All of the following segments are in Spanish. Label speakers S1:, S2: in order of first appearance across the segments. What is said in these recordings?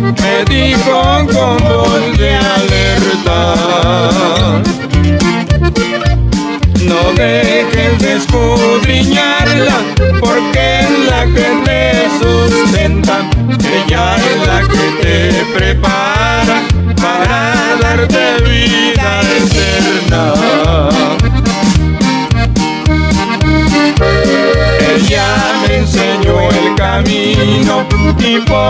S1: me dijo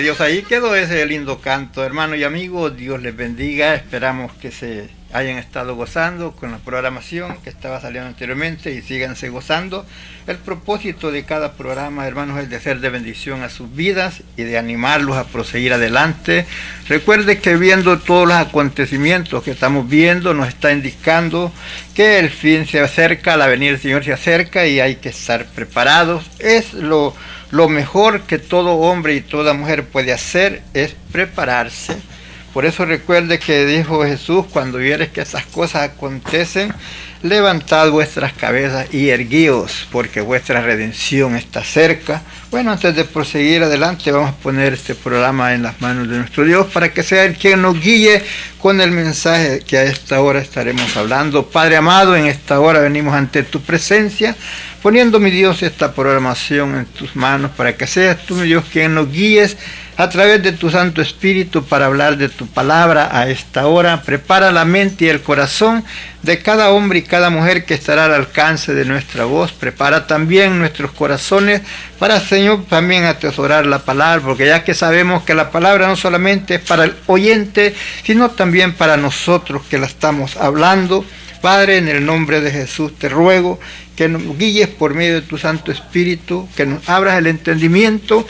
S2: Dios, ahí quedó ese lindo canto, hermano y amigo, Dios les bendiga, esperamos que se hayan estado gozando con la programación que estaba saliendo anteriormente y síganse gozando. El propósito de cada programa, hermanos, es de ser de bendición a sus vidas y de animarlos a proseguir adelante. Recuerde que viendo todos los acontecimientos que estamos viendo, nos está indicando que el fin se acerca, la venida del Señor se acerca y hay que estar preparados. Es lo lo mejor que todo hombre y toda mujer puede hacer es prepararse. Por eso recuerde que dijo Jesús, cuando vieres que esas cosas acontecen, levantad vuestras cabezas y erguíos, porque vuestra redención está cerca. Bueno, antes de proseguir adelante, vamos a poner este programa en las manos de nuestro Dios para que sea Él quien nos guíe con el mensaje que a esta hora estaremos hablando. Padre amado, en esta hora venimos ante tu presencia poniendo, mi Dios, esta programación en tus manos para que seas tú, mi Dios, quien nos guíes a través de tu Santo Espíritu para hablar de tu palabra a esta hora. Prepara la mente y el corazón de cada hombre y cada mujer que estará al alcance de nuestra voz. Prepara también nuestros corazones para, Señor, también atesorar la palabra, porque ya que sabemos que la palabra no solamente es para el oyente, sino también para nosotros que la estamos hablando. Padre, en el nombre de Jesús te ruego que nos guíes por medio de tu Santo Espíritu, que nos abras el entendimiento,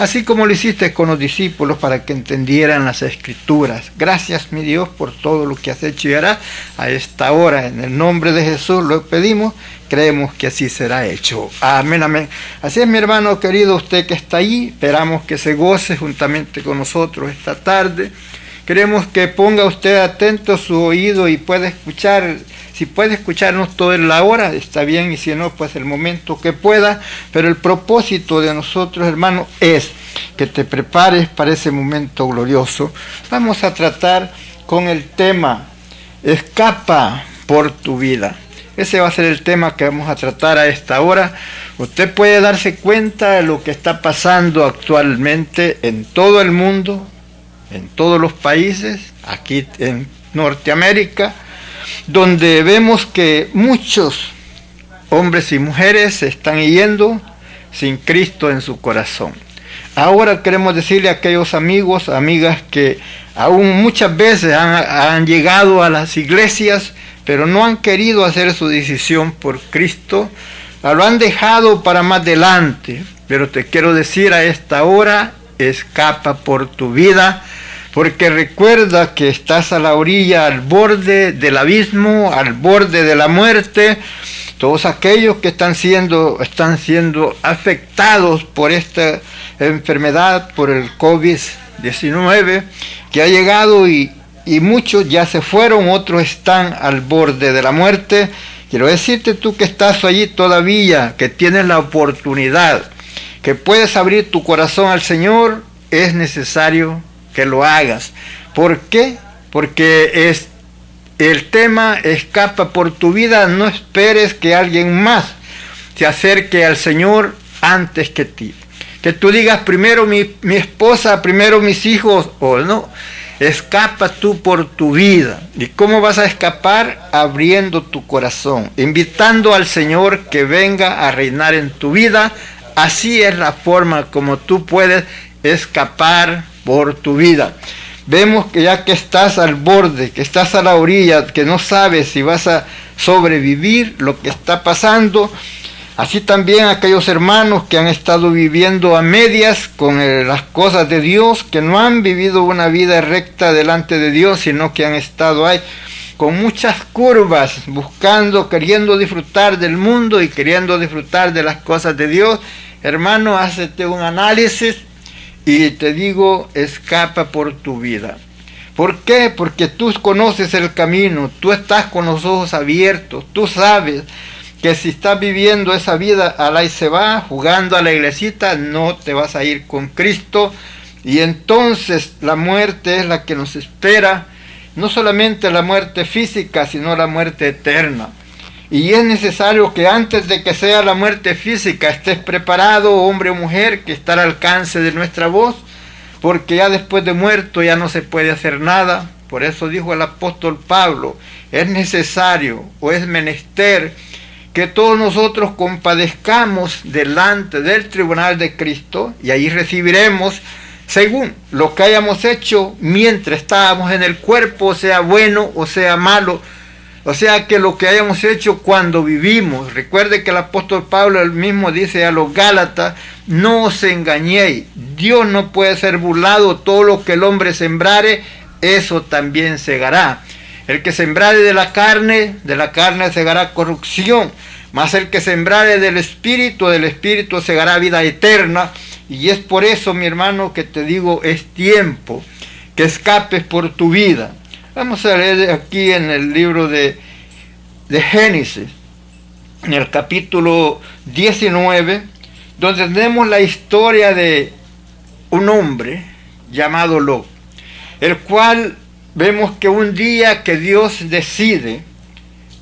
S2: así como lo hiciste con los discípulos para que entendieran las escrituras. Gracias, mi Dios, por todo lo que has hecho y harás a esta hora. En el nombre de Jesús lo pedimos, creemos que así será hecho. Amén, amén. Así es, mi hermano querido, usted que está ahí, esperamos que se goce juntamente con nosotros esta tarde. Queremos que ponga usted atento su oído y pueda escuchar si puede escucharnos toda la hora, está bien, y si no, pues el momento que pueda. Pero el propósito de nosotros, hermanos, es que te prepares para ese momento glorioso. Vamos a tratar con el tema, escapa por tu vida. Ese va a ser el tema que vamos a tratar a esta hora. Usted puede darse cuenta de lo que está pasando actualmente en todo el mundo, en todos los países, aquí en Norteamérica, donde vemos que muchos hombres y mujeres se están yendo sin Cristo en su corazón. Ahora queremos decirle a aquellos amigos, amigas que aún muchas veces han, han llegado a las iglesias, pero no han querido hacer su decisión por Cristo, lo han dejado para más adelante. Pero te quiero decir a esta hora, escapa por tu vida, porque recuerda que estás a la orilla, al borde del abismo, al borde de la muerte. Todos aquellos que están siendo, están siendo afectados por esta enfermedad, por el COVID-19, que ha llegado y, y muchos ya se fueron, otros están al borde de la muerte. Quiero decirte tú que estás allí todavía, que tienes la oportunidad, que puedes abrir tu corazón al Señor, es necesario que lo hagas. ¿Por qué? Porque es el tema escapa por tu vida, no esperes que alguien más se acerque al Señor antes que ti. Que tú digas primero mi, mi esposa, primero mis hijos, o no. Escapa tú por tu vida. ¿Y cómo vas a escapar? Abriendo tu corazón, invitando al Señor que venga a reinar en tu vida. Así es la forma como tú puedes escapar por tu vida. Vemos que ya que estás al borde, que estás a la orilla, que no sabes si vas a sobrevivir lo que está pasando, Así también aquellos hermanos que han estado viviendo a medias con eh, las cosas de Dios, que no han vivido una vida recta delante de Dios, sino que han estado ahí con muchas curvas, buscando, queriendo disfrutar del mundo y queriendo disfrutar de las cosas de Dios. Hermano, hazte un análisis y te digo, escapa por tu vida. ¿Por qué? Porque tú conoces el camino, tú estás con los ojos abiertos, tú sabes que si estás viviendo esa vida a la y se va, jugando a la iglesita, no te vas a ir con Cristo. Y entonces la muerte es la que nos espera, no solamente la muerte física, sino la muerte eterna. Y es necesario que antes de que sea la muerte física estés preparado, hombre o mujer, que está al alcance de nuestra voz, porque ya después de muerto ya no se puede hacer nada. Por eso dijo el apóstol Pablo, es necesario o es menester que todos nosotros compadezcamos delante del tribunal de Cristo y ahí recibiremos según lo que hayamos hecho mientras estábamos en el cuerpo, sea bueno o sea malo. O sea que lo que hayamos hecho cuando vivimos. Recuerde que el apóstol Pablo el mismo dice a los Gálatas, no os engañéis. Dios no puede ser burlado. Todo lo que el hombre sembrare, eso también segará. El que sembrare de la carne, de la carne segará corrupción. Mas el que sembrare del Espíritu, del Espíritu segará vida eterna. Y es por eso, mi hermano, que te digo, es tiempo que escapes por tu vida. Vamos a leer aquí en el libro de, de Génesis, en el capítulo 19, donde tenemos la historia de un hombre llamado Lot, el cual vemos que un día que Dios decide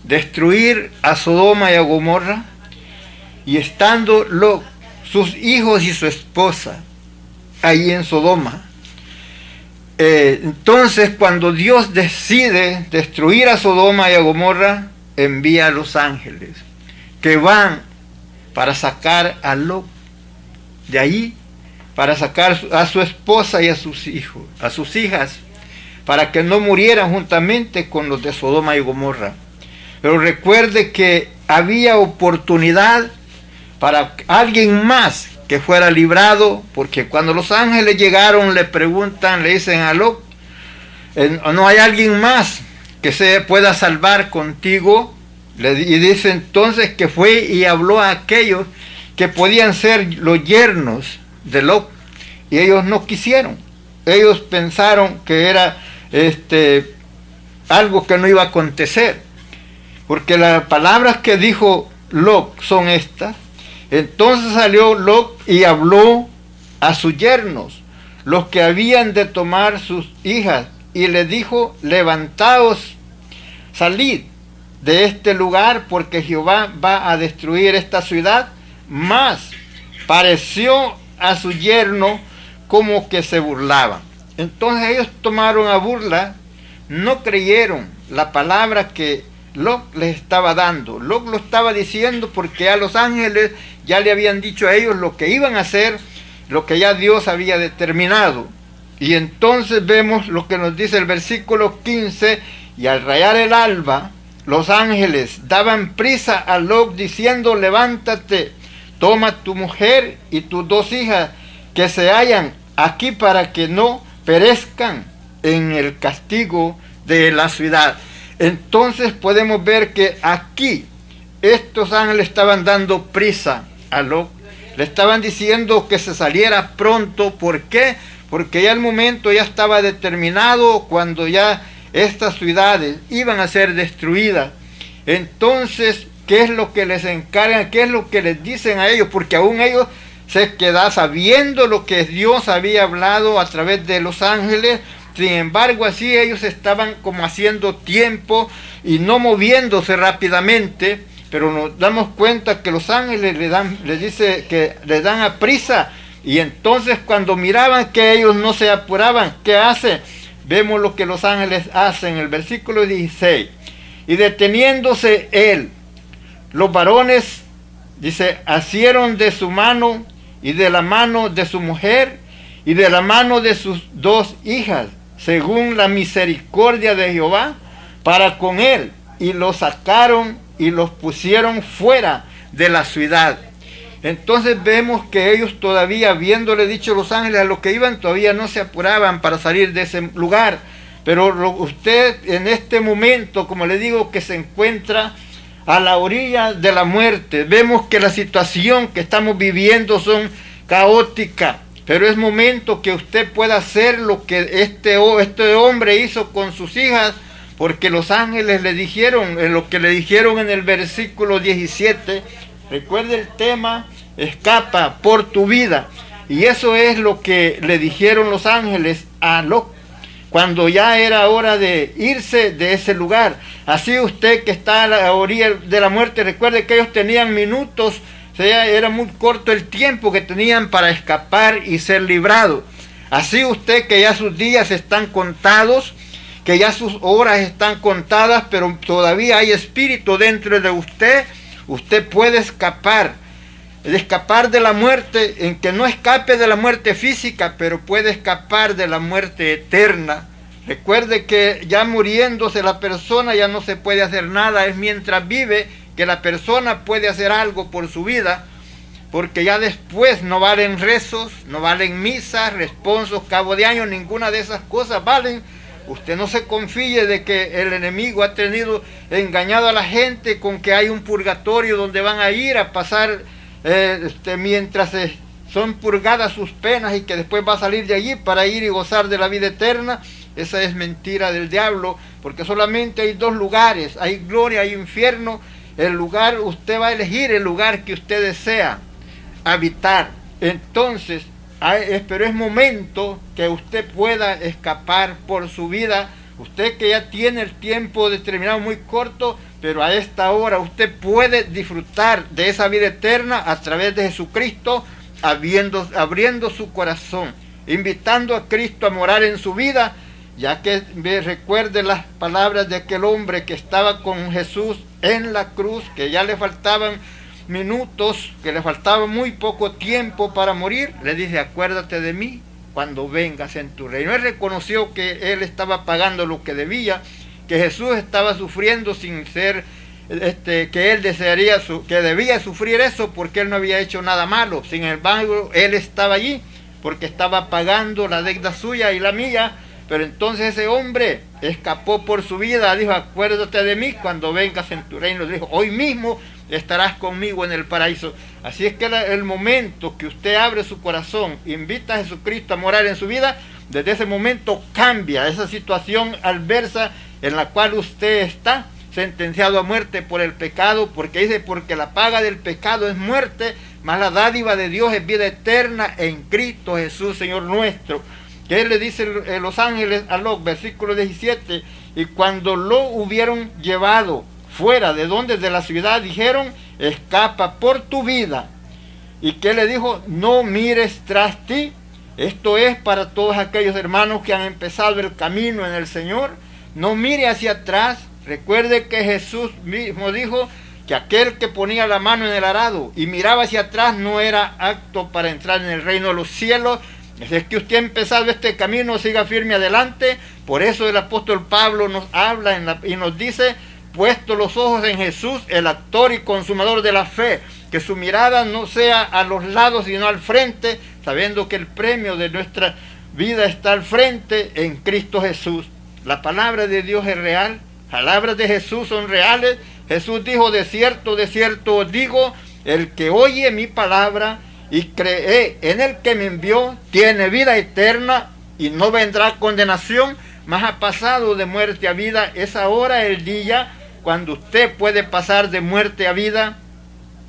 S2: destruir a Sodoma y a Gomorra, y estando Lot, sus hijos y su esposa ahí en Sodoma, eh, entonces cuando Dios decide destruir a Sodoma y a Gomorra, envía a los ángeles que van para sacar a Lot de ahí, para sacar a su esposa y a sus hijos, a sus hijas, para que no murieran juntamente con los de Sodoma y Gomorra. Pero recuerde que había oportunidad para alguien más que fuera librado, porque cuando los ángeles llegaron le preguntan, le dicen a Lot, no hay alguien más que se pueda salvar contigo. y dice entonces que fue y habló a aquellos que podían ser los yernos de Lot, y ellos no quisieron. Ellos pensaron que era este algo que no iba a acontecer. Porque las palabras que dijo Lot son estas. Entonces salió Lot y habló a sus yernos, los que habían de tomar sus hijas, y le dijo, levantaos, salid de este lugar, porque Jehová va a destruir esta ciudad. Más pareció a su yerno como que se burlaba. Entonces ellos tomaron a burla, no creyeron la palabra que Lot les estaba dando. Lot lo estaba diciendo porque a los ángeles ya le habían dicho a ellos lo que iban a hacer, lo que ya Dios había determinado. Y entonces vemos lo que nos dice el versículo 15, y al rayar el alba, los ángeles daban prisa a Lot diciendo, levántate, toma tu mujer y tus dos hijas que se hallan aquí para que no perezcan en el castigo de la ciudad. Entonces podemos ver que aquí estos ángeles estaban dando prisa a Lot. Le estaban diciendo que se saliera pronto. ¿Por qué? Porque ya el momento ya estaba determinado cuando ya estas ciudades iban a ser destruidas. Entonces, ¿qué es lo que les encargan? ¿Qué es lo que les dicen a ellos? Porque aún ellos se quedan sabiendo lo que Dios había hablado a través de los ángeles. Sin embargo, así ellos estaban como haciendo tiempo y no moviéndose rápidamente. Pero nos damos cuenta que los ángeles le dan, les dice que le dan a prisa. Y entonces cuando miraban que ellos no se apuraban, ¿qué hace? Vemos lo que los ángeles hacen en el versículo 16. Y deteniéndose él, los varones, dice, asieron de su mano y de la mano de su mujer y de la mano de sus dos hijas, según la misericordia de Jehová, para con él, y los sacaron y los pusieron fuera de la ciudad. Entonces vemos que ellos todavía, habiéndole dicho los ángeles a los que iban, todavía no se apuraban para salir de ese lugar. Pero usted en este momento, como le digo, que se encuentra a la orilla de la muerte, vemos que la situación que estamos viviendo son caótica. Pero es momento que usted pueda hacer lo que este, este hombre hizo con sus hijas, porque los ángeles le dijeron, en lo que le dijeron en el versículo 17, recuerde el tema, escapa por tu vida. Y eso es lo que le dijeron los ángeles a Lot cuando ya era hora de irse de ese lugar. Así usted que está a la orilla de la muerte, recuerde que ellos tenían minutos, era muy corto el tiempo que tenían para escapar y ser librado. Así usted que ya sus días están contados, que ya sus horas están contadas, pero todavía hay espíritu dentro de usted, usted puede escapar escapar de la muerte, en que no escape de la muerte física, pero puede escapar de la muerte eterna. Recuerde que ya muriéndose la persona ya no se puede hacer nada, es mientras vive que la persona puede hacer algo por su vida, porque ya después no valen rezos, no valen misas, responsos, cabo de año, ninguna de esas cosas valen. Usted no se confíe de que el enemigo ha tenido engañado a la gente con que hay un purgatorio donde van a ir a pasar eh, este, mientras son purgadas sus penas y que después va a salir de allí para ir y gozar de la vida eterna, esa es mentira del diablo, porque solamente hay dos lugares, hay gloria, hay infierno, el lugar, usted va a elegir el lugar que usted desea habitar. Entonces, pero es momento que usted pueda escapar por su vida, usted que ya tiene el tiempo determinado muy corto, pero a esta hora usted puede disfrutar de esa vida eterna a través de Jesucristo, abriendo su corazón, invitando a Cristo a morar en su vida, ya que recuerde las palabras de aquel hombre que estaba con Jesús en la cruz, que ya le faltaban minutos, que le faltaba muy poco tiempo para morir, le dice, acuérdate de mí cuando vengas en tu reino. Él reconoció que él estaba pagando lo que debía que Jesús estaba sufriendo sin ser este, que él desearía que debía sufrir eso porque él no había hecho nada malo. Sin embargo, él estaba allí porque estaba pagando la deuda suya y la mía. Pero entonces ese hombre escapó por su vida, dijo, acuérdate de mí cuando vengas en tu reino. Dijo, hoy mismo estarás conmigo en el paraíso. Así es que el momento que usted abre su corazón, invita a Jesucristo a morar en su vida, desde ese momento cambia esa situación adversa en la cual usted está sentenciado a muerte por el pecado, porque dice, porque la paga del pecado es muerte, mas la dádiva de Dios es vida eterna en Cristo Jesús, Señor nuestro. Que le dice los ángeles a Lot, versículo 17, y cuando lo hubieron llevado fuera de donde de la ciudad, dijeron, escapa por tu vida. Y que le dijo, no mires tras ti. Esto es para todos aquellos hermanos que han empezado el camino en el Señor no mire hacia atrás. Recuerde que Jesús mismo dijo que aquel que ponía la mano en el arado y miraba hacia atrás no era acto para entrar en el reino de los cielos. Es que usted ha empezado este camino, siga firme adelante. Por eso el apóstol Pablo nos habla y nos dice puesto los ojos en Jesús, el actor y consumador de la fe, que su mirada no sea a los lados sino al frente, sabiendo que el premio de nuestra vida está al frente en Cristo Jesús. La palabra de Dios es real, palabras de Jesús son reales. Jesús dijo, de cierto, de cierto digo, el que oye mi palabra y cree en el que me envió, tiene vida eterna y no vendrá condenación, mas ha pasado de muerte a vida. Es ahora el día cuando usted puede pasar de muerte a vida.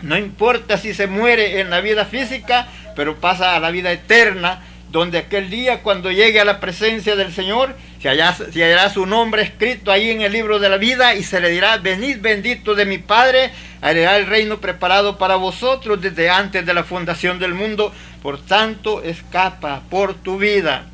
S2: No importa si se muere en la vida física, pero pasa a la vida eterna, donde aquel día cuando llegue a la presencia del Señor, se hallará, su nombre escrito ahí en el libro de la vida y se le dirá, venid bendito de mi Padre, heredará el reino preparado para vosotros desde antes de la fundación del mundo. Por tanto, escapa por tu vida.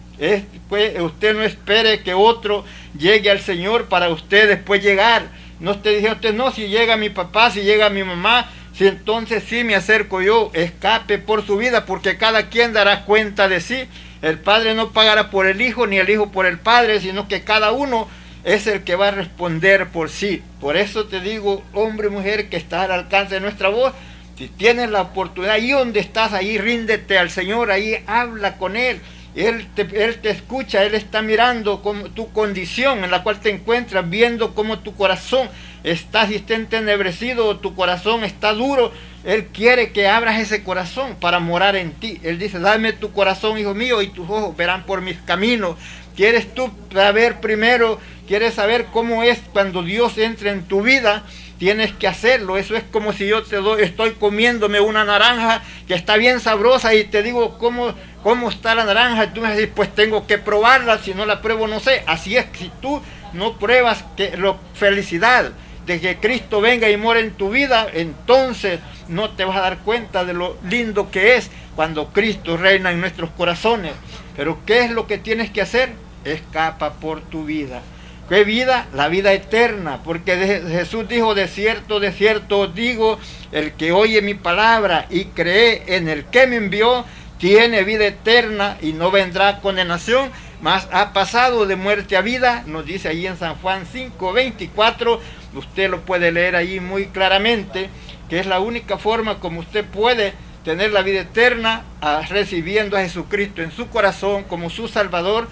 S2: pues, usted no espere que otro llegue al Señor para usted después llegar. No esté diciendo usted, no, si llega mi papá, si llega mi mamá, si entonces sí me acerco yo, escape por su vida, porque cada quien dará cuenta de sí. El Padre no pagará por el Hijo, ni el Hijo por el Padre, sino que cada uno es el que va a responder por sí. Por eso te digo, hombre y mujer que está al alcance de nuestra voz, si tienes la oportunidad, ahí donde estás, ahí ríndete al Señor, ahí habla con Él. Él te, él te escucha, Él está mirando como tu condición en la cual te encuentras, viendo cómo tu corazón está, si está entenebrecido tu corazón está duro. Él quiere que abras ese corazón para morar en ti. Él dice, dame tu corazón, hijo mío, y tus ojos verán por mis caminos. ¿Quieres tú saber primero, quieres saber cómo es cuando Dios entra en tu vida? Tienes que hacerlo. Eso es como si yo te doy, estoy comiéndome una naranja que está bien sabrosa y te digo cómo, cómo está la naranja. Y tú me dices, pues tengo que probarla. Si no la pruebo, no sé. Así es, si tú no pruebas que lo, felicidad de que Cristo venga y muera en tu vida, entonces no te vas a dar cuenta de lo lindo que es cuando Cristo reina en nuestros corazones. Pero ¿qué es lo que tienes que hacer? Escapa por tu vida. ¿Qué vida? La vida eterna. Porque Jesús dijo, de cierto, de cierto digo, el que oye mi palabra y cree en el que me envió, tiene vida eterna y no vendrá condenación, mas ha pasado de muerte a vida, nos dice ahí en San Juan 5, 24, usted lo puede leer ahí muy claramente, que es la única forma como usted puede tener la vida eterna, recibiendo a Jesucristo en su corazón como su Salvador,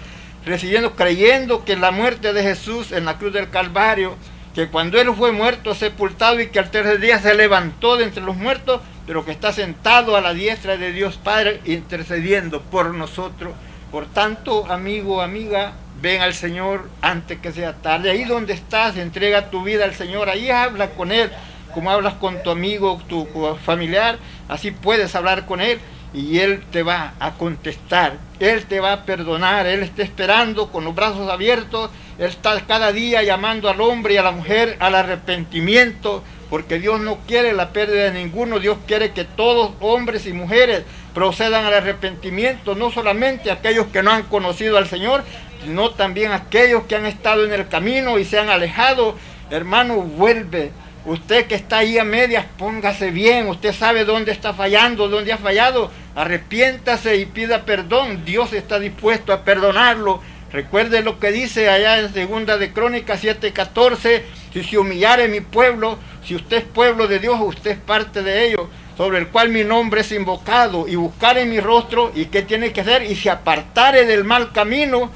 S2: recibiendo, creyendo que la muerte de Jesús en la cruz del Calvario, que cuando Él fue muerto, sepultado y que al tercer día se levantó de entre los muertos, pero que está sentado a la diestra de Dios Padre intercediendo por nosotros. Por tanto, amigo, amiga, ven al Señor antes que sea tarde. Ahí donde estás, entrega tu vida al Señor, ahí habla con Él, como hablas con tu amigo, tu familiar, así puedes hablar con Él y Él te va a contestar, Él te va a perdonar, Él está esperando con los brazos abiertos, Él está cada día llamando al hombre y a la mujer al arrepentimiento, porque Dios no quiere la pérdida de ninguno, Dios quiere que todos, hombres y mujeres, procedan al arrepentimiento, no solamente aquellos que no han conocido al Señor, sino también aquellos que han estado en el camino y se han alejado. Hermano, vuelve. Usted que está ahí a medias, póngase bien. Usted sabe dónde está fallando, dónde ha fallado. Arrepiéntase y pida perdón. Dios está dispuesto a perdonarlo. Recuerde lo que dice allá en segunda de Crónicas 7:14, si se humillare mi pueblo, si usted es pueblo de Dios, usted es parte de ellos, sobre el cual mi nombre es invocado, y buscare mi rostro, y qué tiene que hacer, y se apartare del mal camino,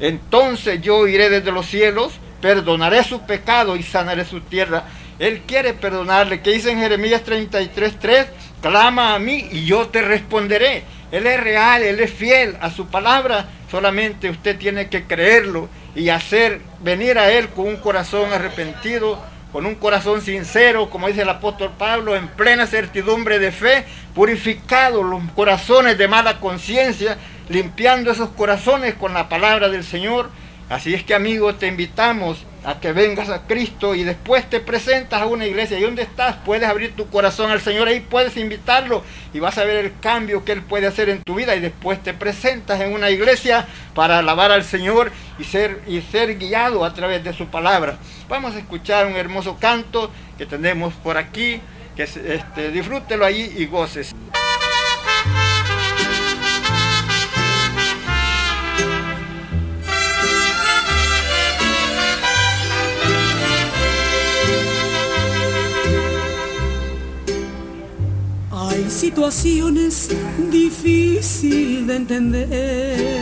S2: entonces yo iré desde los cielos, perdonaré su pecado y sanaré su tierra. Él quiere perdonarle, que dice en Jeremías 33:3, clama a mí y yo te responderé. Él es real, Él es fiel a su palabra. Solamente usted tiene que creerlo y hacer venir a Él con un corazón arrepentido, con un corazón sincero, como dice el apóstol Pablo, en plena certidumbre de fe, purificado los corazones de mala conciencia, limpiando esos corazones con la palabra del Señor. Así es que amigo, te invitamos a que vengas a Cristo y después te presentas a una iglesia. Y donde estás, puedes abrir tu corazón al Señor, ahí puedes invitarlo y vas a ver el cambio que Él puede hacer en tu vida. Y después te presentas en una iglesia para alabar al Señor y ser, y ser guiado a través de su palabra. Vamos a escuchar un hermoso canto que tenemos por aquí, que este, disfrútelo ahí y goces.
S3: Hay situaciones difíciles de entender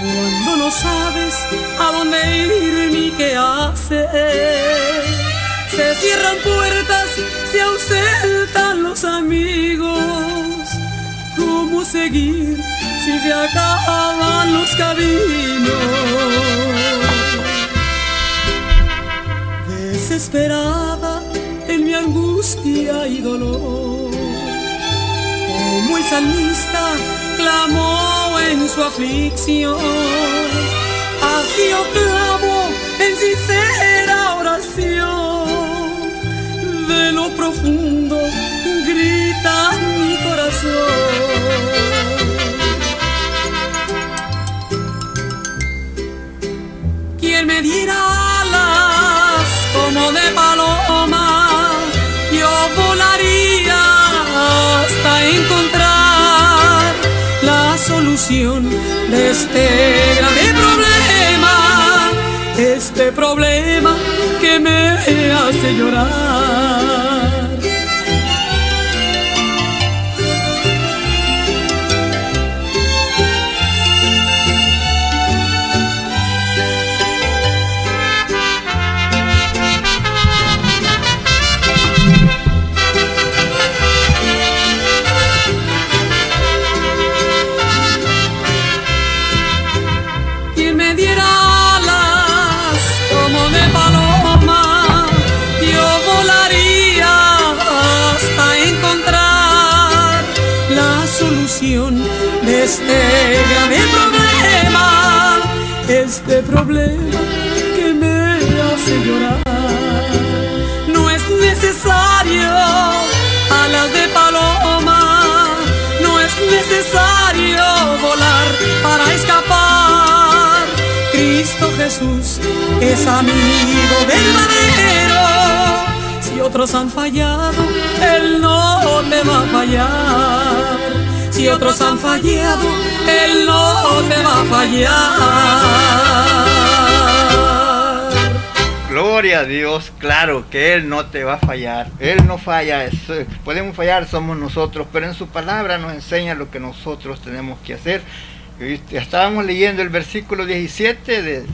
S3: cuando no sabes a dónde ir ni qué hacer. Se cierran puertas, se ausentan los amigos. ¿Cómo seguir si se acaban los caminos? Desesperada en mi angustia y dolor, salmista clamó en su aflicción. Así yo clamo en sincera oración. De lo profundo grita mi corazón. ¿Quién me diera de este grave problema, este problema que me hace llorar. Problema que me hace llorar. No es necesario alas de paloma, no es necesario volar para escapar. Cristo Jesús es amigo verdadero. Si otros han fallado, Él no te va a fallar. Si otros han fallado, Él no te va a fallar.
S2: Gloria a Dios, claro que Él no te va a fallar. Él no falla, es- podemos fallar, somos nosotros, pero en su palabra nos enseña lo que nosotros tenemos que hacer. Y Estábamos leyendo el versículo 17 de,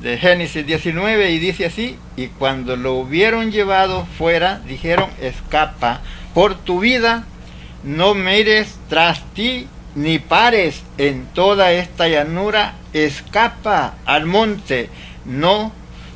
S2: de Génesis 19 y dice así, y cuando lo hubieron llevado fuera, dijeron, escapa por tu vida, no mires tras ti, ni pares. En toda esta llanura, escapa al monte, no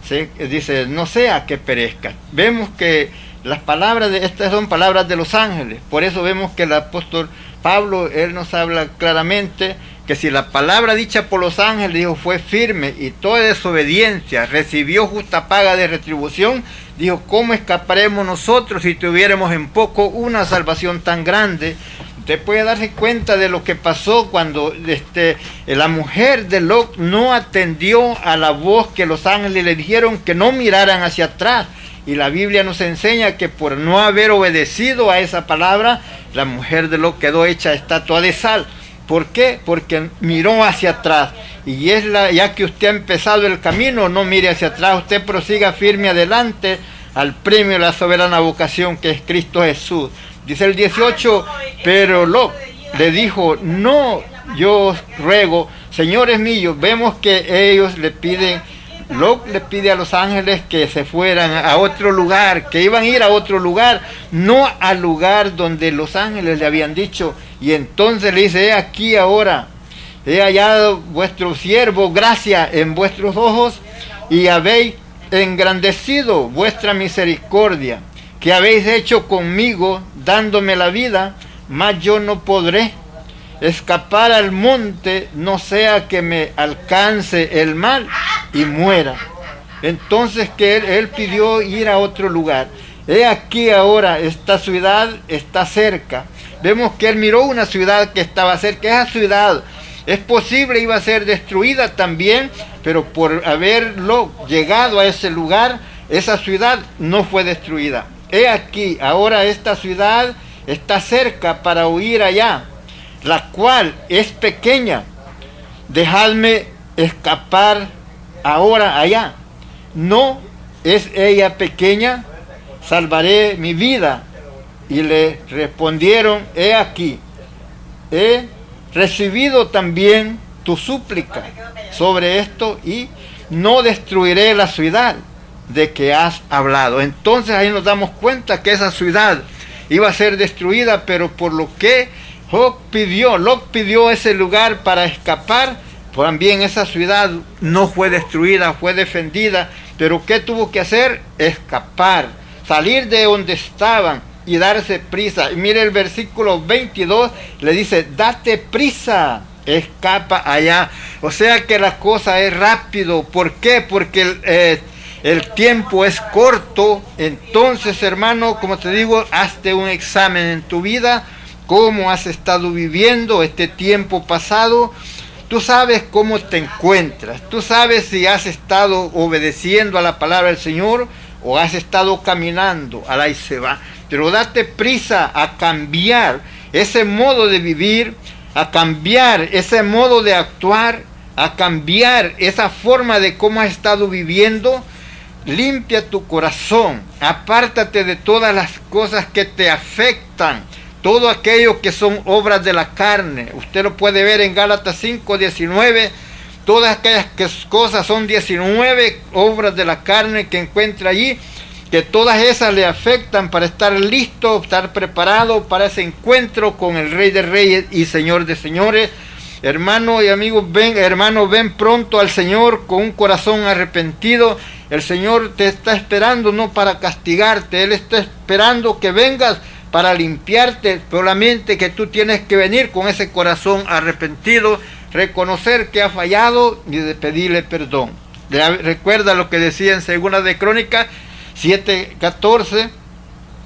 S2: se, dice, no sea que perezca. Vemos que las palabras de estas son palabras de los ángeles, por eso vemos que el apóstol Pablo, él nos habla claramente que si la palabra dicha por los ángeles dijo fue firme y toda desobediencia recibió justa paga de retribución, dijo, ¿cómo escaparemos nosotros si tuviéramos en poco una salvación tan grande? Usted puede darse cuenta de lo que pasó cuando este, la mujer de Lot no atendió a la voz que los ángeles le dijeron que no miraran hacia atrás. Y la Biblia nos enseña que por no haber obedecido a esa palabra, la mujer de Lot quedó hecha estatua de sal. ¿Por qué? Porque miró hacia atrás. Y es la, ya que usted ha empezado el camino, no mire hacia atrás, usted prosiga firme adelante al premio de la soberana vocación que es Cristo Jesús. Dice el 18, pero Lot le dijo, no, yo os ruego, señores míos, vemos que ellos le piden, Lot le pide a los ángeles que se fueran a otro lugar, que iban a ir a otro lugar, no al lugar donde los ángeles le habían dicho. Y entonces le dice, he aquí ahora, he hallado vuestro siervo gracia en vuestros ojos y habéis engrandecido vuestra misericordia que habéis hecho conmigo dándome la vida, mas yo no podré escapar al monte, no sea que me alcance el mal y muera. Entonces que él, él pidió ir a otro lugar. He aquí ahora, esta ciudad está cerca. Vemos que él miró una ciudad que estaba cerca. Esa ciudad es posible iba a ser destruida también, pero por haberlo llegado a ese lugar, esa ciudad no fue destruida. He aquí, ahora esta ciudad está cerca para huir allá, la cual es pequeña. Dejadme escapar ahora allá. No es ella pequeña, salvaré mi vida. Y le respondieron, he aquí, he recibido también tu súplica sobre esto y no destruiré la ciudad de que has hablado. Entonces ahí nos damos cuenta que esa ciudad iba a ser destruida, pero por lo que Job pidió, Lot pidió ese lugar para escapar, también esa ciudad no fue destruida, fue defendida, pero ¿qué tuvo que hacer? Escapar, salir de donde estaban y darse prisa. Y mire el versículo 22, le dice, date prisa, escapa allá. O sea que la cosa es rápido. ¿Por qué? Porque el, eh, el tiempo es corto. Entonces, hermano, como te digo, hazte un examen en tu vida. ¿Cómo has estado viviendo este tiempo pasado? Tú sabes cómo te encuentras. Tú sabes si has estado obedeciendo a la palabra del Señor o has estado caminando a la y se va. Pero date prisa a cambiar ese modo de vivir, a cambiar ese modo de actuar, a cambiar esa forma de cómo has estado viviendo. Limpia tu corazón, apártate de todas las cosas que te afectan, todo aquello que son obras de la carne. Usted lo puede ver en Gálatas 5, 19. Todas aquellas cosas son 19 obras de la carne que encuentra allí que todas esas le afectan para estar listo, estar preparado para ese encuentro con el Rey de Reyes y Señor de Señores. Hermano y amigos, ven, hermano, ven pronto al Señor con un corazón arrepentido. El Señor te está esperando no para castigarte, Él está esperando que vengas para limpiarte, solamente que tú tienes que venir con ese corazón arrepentido, reconocer que ha fallado y de pedirle perdón. Recuerda lo que decía en Segunda de Crónica 7.14,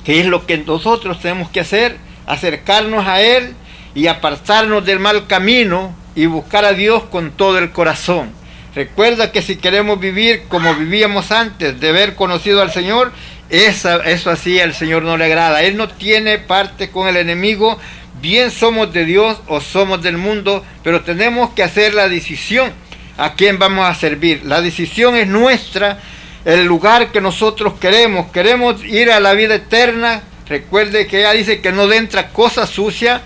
S2: que es lo que nosotros tenemos que hacer, acercarnos a Él y apartarnos del mal camino y buscar a Dios con todo el corazón. Recuerda que si queremos vivir como vivíamos antes de haber conocido al Señor, eso así al Señor no le agrada. Él no tiene parte con el enemigo. Bien somos de Dios o somos del mundo, pero tenemos que hacer la decisión a quién vamos a servir. La decisión es nuestra el lugar que nosotros queremos. Queremos ir a la vida eterna. Recuerde que ella dice que no entra cosa sucia,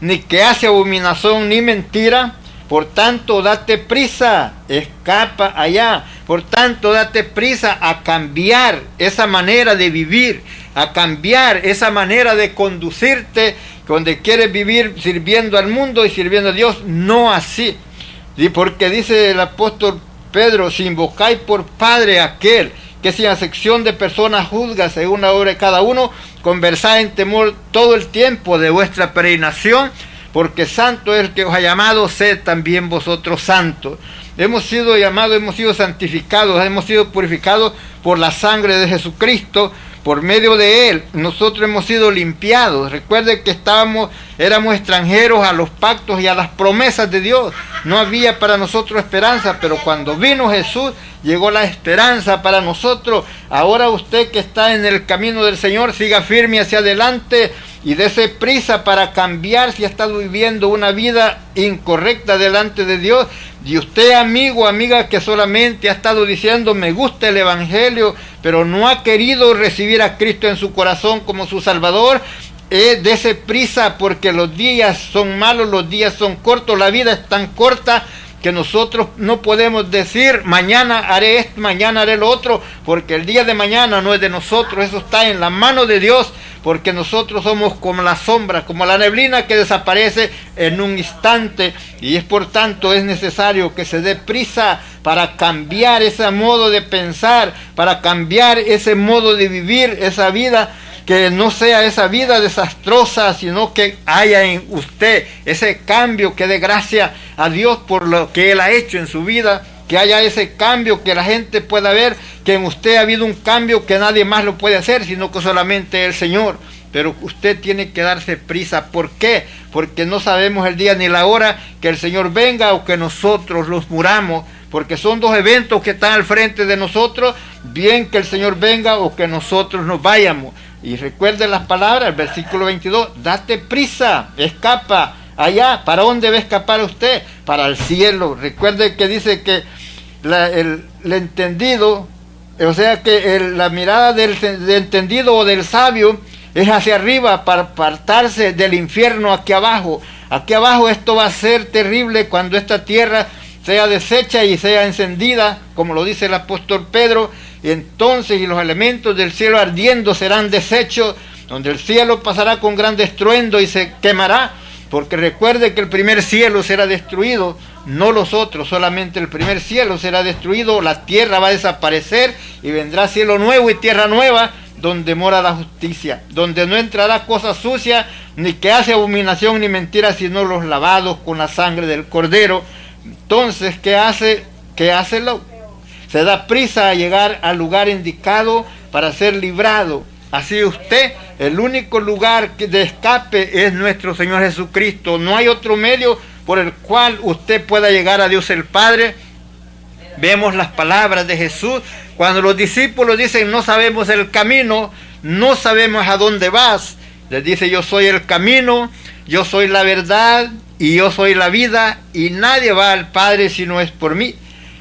S2: ni que hace abominación ni mentira. Por tanto, date prisa, escapa allá. Por tanto, date prisa a cambiar esa manera de vivir, a cambiar esa manera de conducirte, donde quieres vivir sirviendo al mundo y sirviendo a Dios, no así. Porque dice el apóstol Pedro, si invocáis por Padre aquel que sin sección de personas juzga según la obra de cada uno, conversad en temor todo el tiempo de vuestra peregrinación, porque santo es el que os ha llamado, sed también vosotros santos. Hemos sido llamados, hemos sido santificados, hemos sido purificados por la sangre de Jesucristo, por medio de él nosotros hemos sido limpiados. Recuerde que estábamos, éramos extranjeros a los pactos y a las promesas de Dios. No había para nosotros esperanza, pero cuando vino Jesús, llegó la esperanza para nosotros. Ahora usted que está en el camino del Señor, siga firme hacia adelante y dése prisa para cambiar si ha estado viviendo una vida incorrecta delante de Dios. Y usted, amigo, amiga, que solamente ha estado diciendo, me gusta el Evangelio, pero no ha querido recibir a Cristo en su corazón como su Salvador, eh, dése prisa porque los días son malos, los días son cortos, la vida es tan corta que nosotros no podemos decir mañana haré esto, mañana haré lo otro, porque el día de mañana no es de nosotros, eso está en la mano de Dios, porque nosotros somos como la sombra, como la neblina que desaparece en un instante, y es por tanto es necesario que se dé prisa para cambiar ese modo de pensar, para cambiar ese modo de vivir esa vida que no sea esa vida desastrosa, sino que haya en usted ese cambio que dé gracia a Dios por lo que Él ha hecho en su vida, que haya ese cambio, que la gente pueda ver que en usted ha habido un cambio que nadie más lo puede hacer, sino que solamente el Señor. Pero usted tiene que darse prisa. ¿Por qué? Porque no sabemos el día ni la hora que el Señor venga o que nosotros los muramos. Porque son dos eventos que están al frente de nosotros. Bien que el Señor venga o que nosotros nos vayamos. Y recuerde las palabras, el versículo 22, date prisa, escapa allá. ¿Para dónde va a escapar usted? Para el cielo. Recuerde que dice que el, entendido, o sea que la mirada del, entendido o del sabio es hacia arriba para apartarse del infierno aquí abajo. Aquí abajo esto va a ser terrible cuando esta tierra sea deshecha y sea encendida, como lo dice el apóstol Pedro, y entonces y los elementos del cielo ardiendo serán deshechos, donde el cielo pasará con gran estruendo y se quemará, porque recuerde que el primer cielo será destruido, no los otros, solamente el primer cielo será destruido, la tierra va a desaparecer y vendrá cielo nuevo y tierra nueva, donde mora la justicia, donde no entrará cosa sucia, ni que hace abominación ni mentira, sino los lavados con la sangre del cordero. Entonces, ¿qué hace? ¿Qué hace lo? Se da prisa a llegar al lugar indicado para ser librado. Así usted, el único lugar de escape es nuestro Señor Jesucristo. No hay otro medio por el cual usted pueda llegar a Dios el Padre. Vemos las palabras de Jesús. Cuando los discípulos dicen no sabemos el camino, no sabemos a dónde vas. Les dice yo soy el camino, yo soy la verdad y yo soy la vida y nadie va al Padre si no es por mí.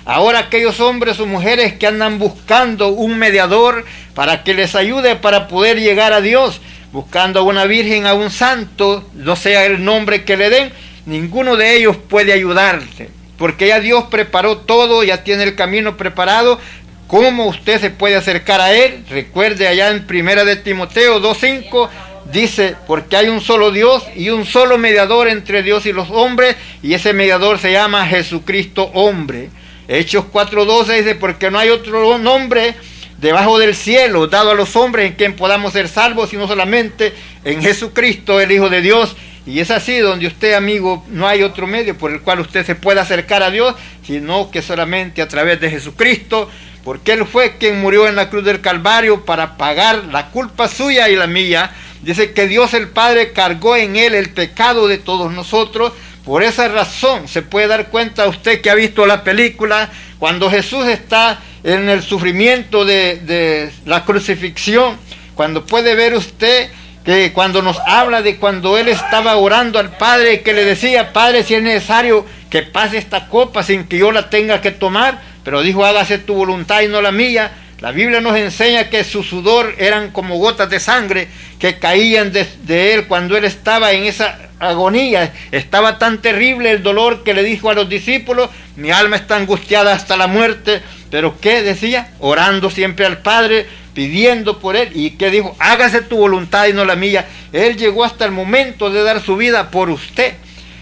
S2: Ahora aquellos hombres o mujeres que andan buscando un mediador para que les ayude para poder llegar a Dios, buscando a una virgen, a un santo, no sea el nombre que le den, ninguno de ellos puede ayudarte, porque ya Dios preparó todo, ya tiene el camino preparado. ¿Cómo usted se puede acercar a Él? Recuerde allá en Primera de Timoteo 2.5 dice, porque hay un solo Dios y un solo mediador entre Dios y los hombres, y ese mediador se llama Jesucristo hombre. Hechos 4.12 dice, porque no hay otro nombre debajo del cielo dado a los hombres en quien podamos ser salvos, sino solamente en Jesucristo, el Hijo de Dios. Y es así donde usted, amigo, no hay otro medio por el cual usted se pueda acercar a Dios, sino que solamente a través de Jesucristo, porque Él fue quien murió en la cruz del Calvario para pagar la culpa suya y la mía. Dice que Dios el Padre cargó en Él el pecado de todos nosotros por esa razón se puede dar cuenta usted que ha visto la película, cuando Jesús está en el sufrimiento de, la crucifixión, cuando puede ver usted que cuando nos habla de cuando él estaba orando al Padre, que le decía, Padre, si es necesario que pase esta copa sin que yo la tenga que tomar, pero dijo, hágase tu voluntad y no la mía. La Biblia nos enseña que su sudor eran como gotas de sangre que caían de él cuando él estaba en esa agonía. Estaba tan terrible el dolor que le dijo a los discípulos, mi alma está angustiada hasta la muerte. Pero ¿qué decía? Orando siempre al Padre, pidiendo por él. ¿Y qué dijo? Hágase tu voluntad y no la mía. Él llegó hasta el momento de dar su vida por usted.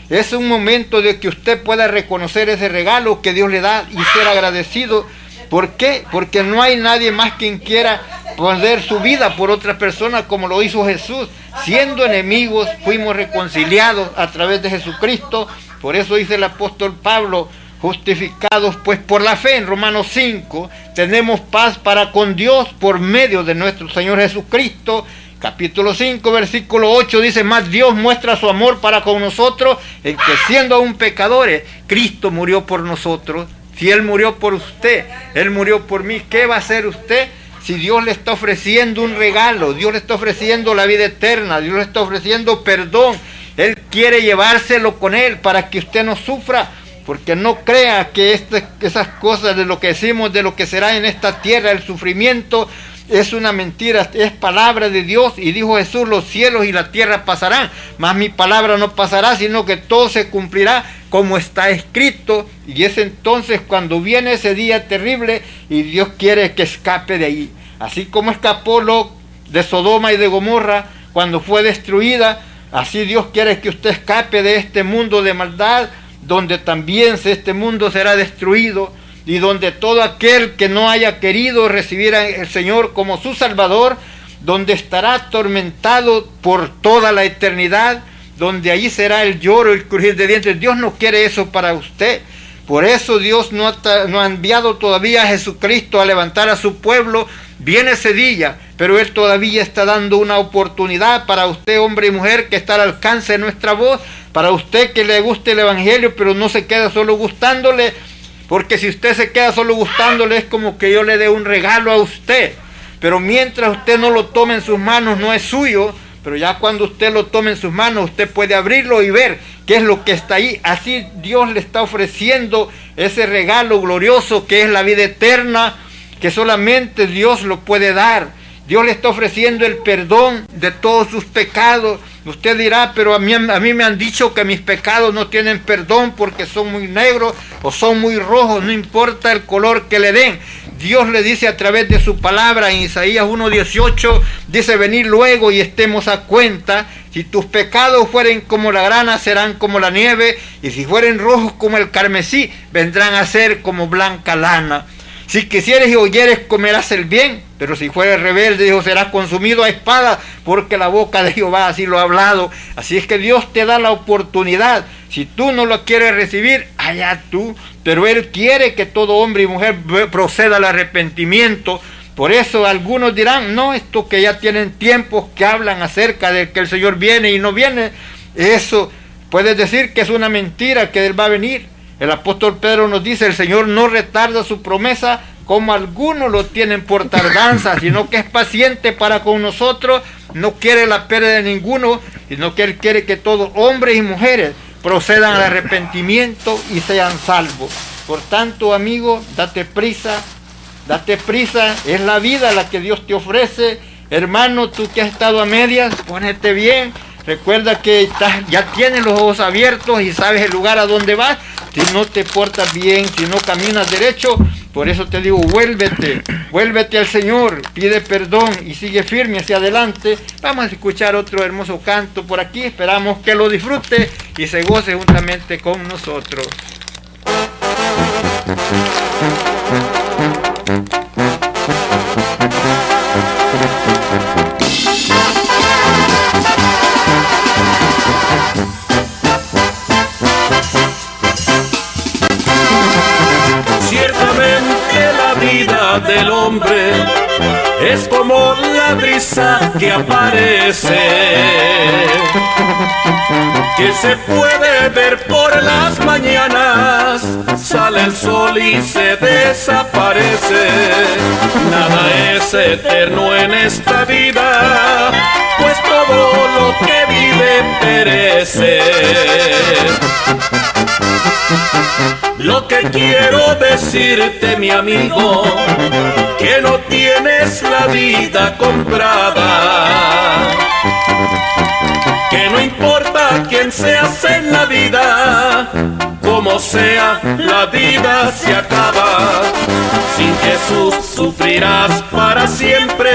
S2: Es un momento de que usted pueda reconocer ese regalo que Dios le da y ser agradecido. ¿Por qué? Porque no hay nadie más quien quiera poner su vida por otra persona como lo hizo Jesús. Siendo enemigos, fuimos reconciliados a través de Jesucristo. Por eso dice el apóstol Pablo, justificados pues por la fe en Romanos 5, tenemos paz para con Dios por medio de nuestro Señor Jesucristo. Capítulo 5, versículo 8 dice, más Dios muestra su amor para con nosotros en que siendo aún pecadores, Cristo murió por nosotros. Si Él murió por usted, Él murió por mí, ¿qué va a hacer usted? si Dios le está ofreciendo un regalo, Dios le está ofreciendo la vida eterna, Dios le está ofreciendo perdón, Él quiere llevárselo con Él para que usted no sufra, porque no crea que este, esas cosas de lo que decimos, de lo que será en esta tierra, el sufrimiento, es una mentira, es palabra de Dios. Y dijo Jesús, los cielos y la tierra pasarán, mas mi palabra no pasará, sino que todo se cumplirá como está escrito. Y es entonces cuando viene ese día terrible y Dios quiere que escape de ahí. Así como escapó lo de Sodoma y de Gomorra cuando fue destruida, así Dios quiere que usted escape de este mundo de maldad, donde también este mundo será destruido y donde todo aquel que no haya querido recibir al Señor como su Salvador, donde estará atormentado por toda la eternidad, donde allí será el lloro, el crujir de dientes. Dios no quiere eso para usted. Por eso Dios no ha, no ha enviado todavía a Jesucristo a levantar a su pueblo. Viene ese pero Él todavía está dando una oportunidad para usted, hombre y mujer, que está al alcance de nuestra voz, para usted que le guste el Evangelio, pero no se queda solo gustándole, porque si usted se queda solo gustándole es como que yo le dé un regalo a usted. Pero mientras usted no lo tome en sus manos no es suyo. Pero ya cuando usted lo tome en sus manos usted puede abrirlo y ver qué es lo que está ahí. Así Dios le está ofreciendo ese regalo glorioso que es la vida eterna. Que solamente Dios lo puede dar. Dios le está ofreciendo el perdón de todos sus pecados. Usted dirá, pero a mí, a mí me han dicho que mis pecados no tienen perdón porque son muy negros o son muy rojos, no importa el color que le den. Dios le dice a través de su palabra en Isaías 1.18, dice, venir luego y estemos a cuenta. Si tus pecados fueren como la grana, serán como la nieve, y si fueren rojos como el carmesí, vendrán a ser como blanca lana. Si quisieres y oyeres, comerás el bien, pero si fueres rebelde, dijo, serás consumido a espada, porque la boca de Jehová así lo ha hablado. Así es que Dios te da la oportunidad. Si tú no lo quieres recibir, allá tú. Pero Él quiere que todo hombre y mujer proceda al arrepentimiento. Por eso algunos dirán, no, esto que ya tienen tiempos que hablan acerca de que el Señor viene y no viene, eso puedes decir que es una mentira, que Él va a venir. El apóstol Pedro nos dice, el Señor no retarda su promesa como algunos lo tienen por tardanza, sino que es paciente para con nosotros, no quiere la pérdida de ninguno, sino que Él quiere que todos hombres y mujeres procedan al arrepentimiento y sean salvos. Por tanto, amigo, date prisa, date prisa, es la vida la que Dios te ofrece. Hermano, tú que has estado a medias, ponete bien, Recuerda que ya tienes los ojos abiertos y sabes el lugar a donde vas. Si no te portas bien, si no caminas derecho, por eso te digo, vuélvete, vuélvete al Señor, pide perdón y sigue firme hacia adelante. Vamos a escuchar otro hermoso canto por aquí. Esperamos que lo disfrute y se goce juntamente con nosotros.
S4: Del hombre es como la brisa que aparece, que se puede ver por las mañanas, sale el sol y se desaparece. Nada es eterno en esta vida, pues todo lo que vive perece. Lo que quiero decirte, mi amigo, que no tienes la vida comprada. Que no importa quién seas en la vida, como sea, la vida se acaba. Sin Jesús sufrirás para siempre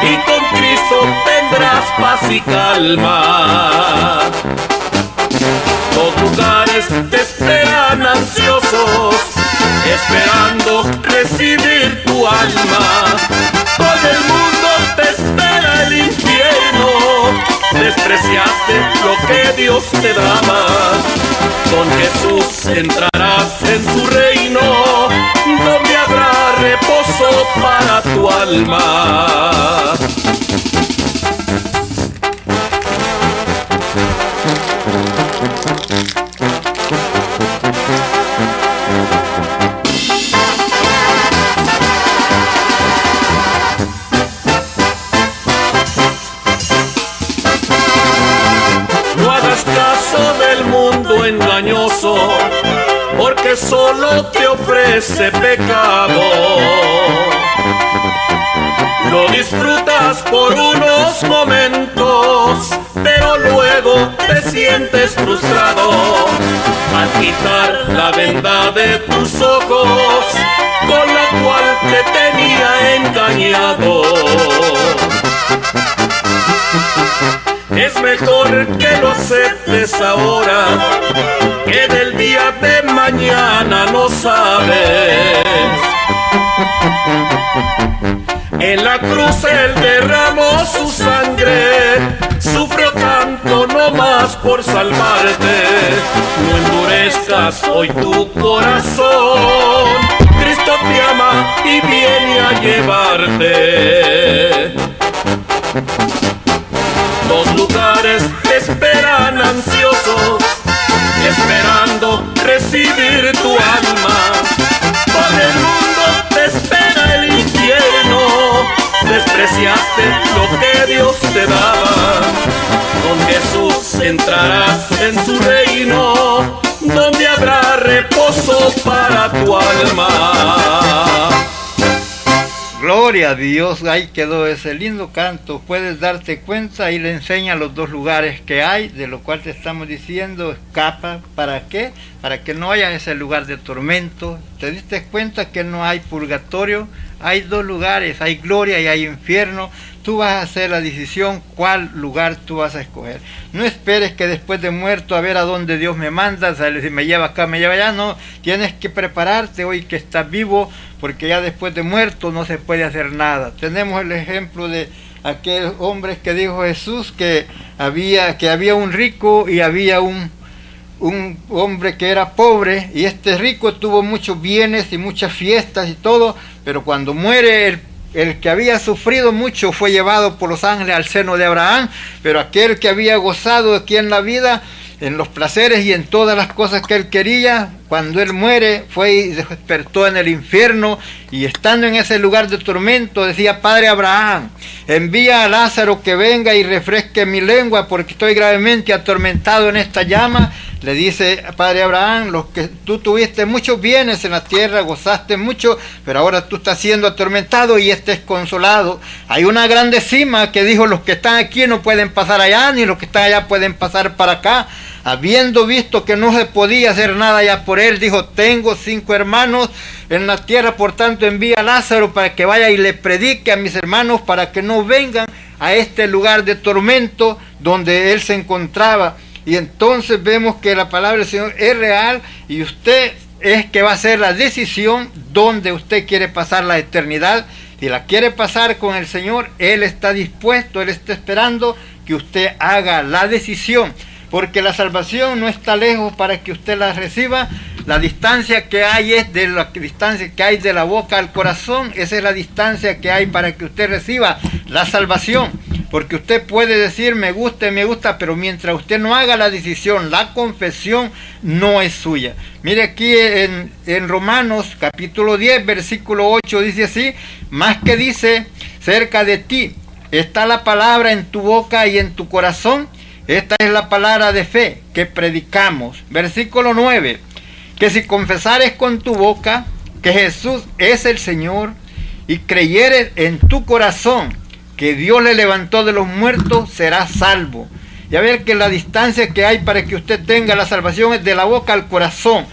S4: y con Cristo tendrás paz y calma. Los lugares te esperan ansiosos, esperando recibir tu alma. Todo el mundo te espera el infierno, despreciaste lo que Dios te daba. Con Jesús entrarás en su reino, donde habrá reposo para tu alma. Ofrece pecado. Lo disfrutas por unos momentos, pero luego te sientes frustrado al quitar la venda de tus ojos con la cual te tenía engañado. Mejor que lo aceptes ahora, que del día de mañana no sabes. En la cruz él derramó su sangre, sufrió tanto no más por salvarte. No endurezcas hoy tu corazón, Cristo te ama y viene a llevarte. Ansiosos, esperando recibir tu alma. Por el mundo te espera el infierno, despreciaste lo que Dios te daba. Con Jesús entrarás en su reino, donde habrá reposo para tu alma.
S2: Gloria a Dios, ahí quedó ese lindo canto. Puedes darte cuenta y le enseña los dos lugares que hay, de lo cual te estamos diciendo, escapa. ¿Para qué? Para que no haya ese lugar de tormento. ¿Te diste cuenta que no hay purgatorio? Hay dos lugares, hay gloria y hay infierno. Tú vas a hacer la decisión cuál lugar tú vas a escoger. No esperes que después de muerto a ver a dónde Dios me manda, si me lleva acá, me lleva allá. No, tienes que prepararte hoy que estás vivo, porque ya después de muerto no se puede hacer nada. Tenemos el ejemplo de aquel hombre que dijo Jesús que había, que había un rico y había un, un hombre que era pobre y este rico tuvo muchos bienes y muchas fiestas y todo, pero cuando muere el, el, que había sufrido mucho fue llevado por los ángeles al seno de Abraham, pero aquel que había gozado aquí en la vida, en los placeres y en todas las cosas que él quería, cuando él muere fue y despertó en el infierno y estando en ese lugar de tormento decía, Padre Abraham, envía a Lázaro que venga y refresque mi lengua porque estoy gravemente atormentado en esta llama le dice, Padre Abraham, los que tú tuviste muchos bienes en la tierra, gozaste mucho, pero ahora tú estás siendo atormentado y estés consolado. Hay una grande cima que dijo, los que están aquí no pueden pasar allá, ni los que están allá pueden pasar para acá. Habiendo visto que no se podía hacer nada ya por él, dijo, tengo cinco hermanos en la tierra, por tanto envía a Lázaro para que vaya y le predique a mis hermanos para que no vengan a este lugar de tormento donde él se encontraba. Y entonces vemos que la palabra del Señor es real y usted es que va a hacer la decisión donde usted quiere pasar la eternidad. Si la quiere pasar con el Señor, Él está dispuesto, Él está esperando que usted haga la decisión. Porque la salvación no está lejos para que usted la reciba. La distancia que hay es de la distancia que hay de la boca al corazón. Esa es la distancia que hay para que usted reciba la salvación. Porque usted puede decir me gusta, me gusta, pero mientras usted no haga la decisión, la confesión no es suya. Mire aquí en, en Romanos capítulo 10, versículo 8 dice así, más que dice, cerca de ti está la palabra en tu boca y en tu corazón. Esta es la palabra de fe que predicamos. Versículo 9, que si confesares con tu boca que Jesús es el Señor y creyeres en tu corazón que Dios le levantó de los muertos, será salvo. Y a ver que la distancia que hay para que usted tenga la salvación es de la boca al corazón.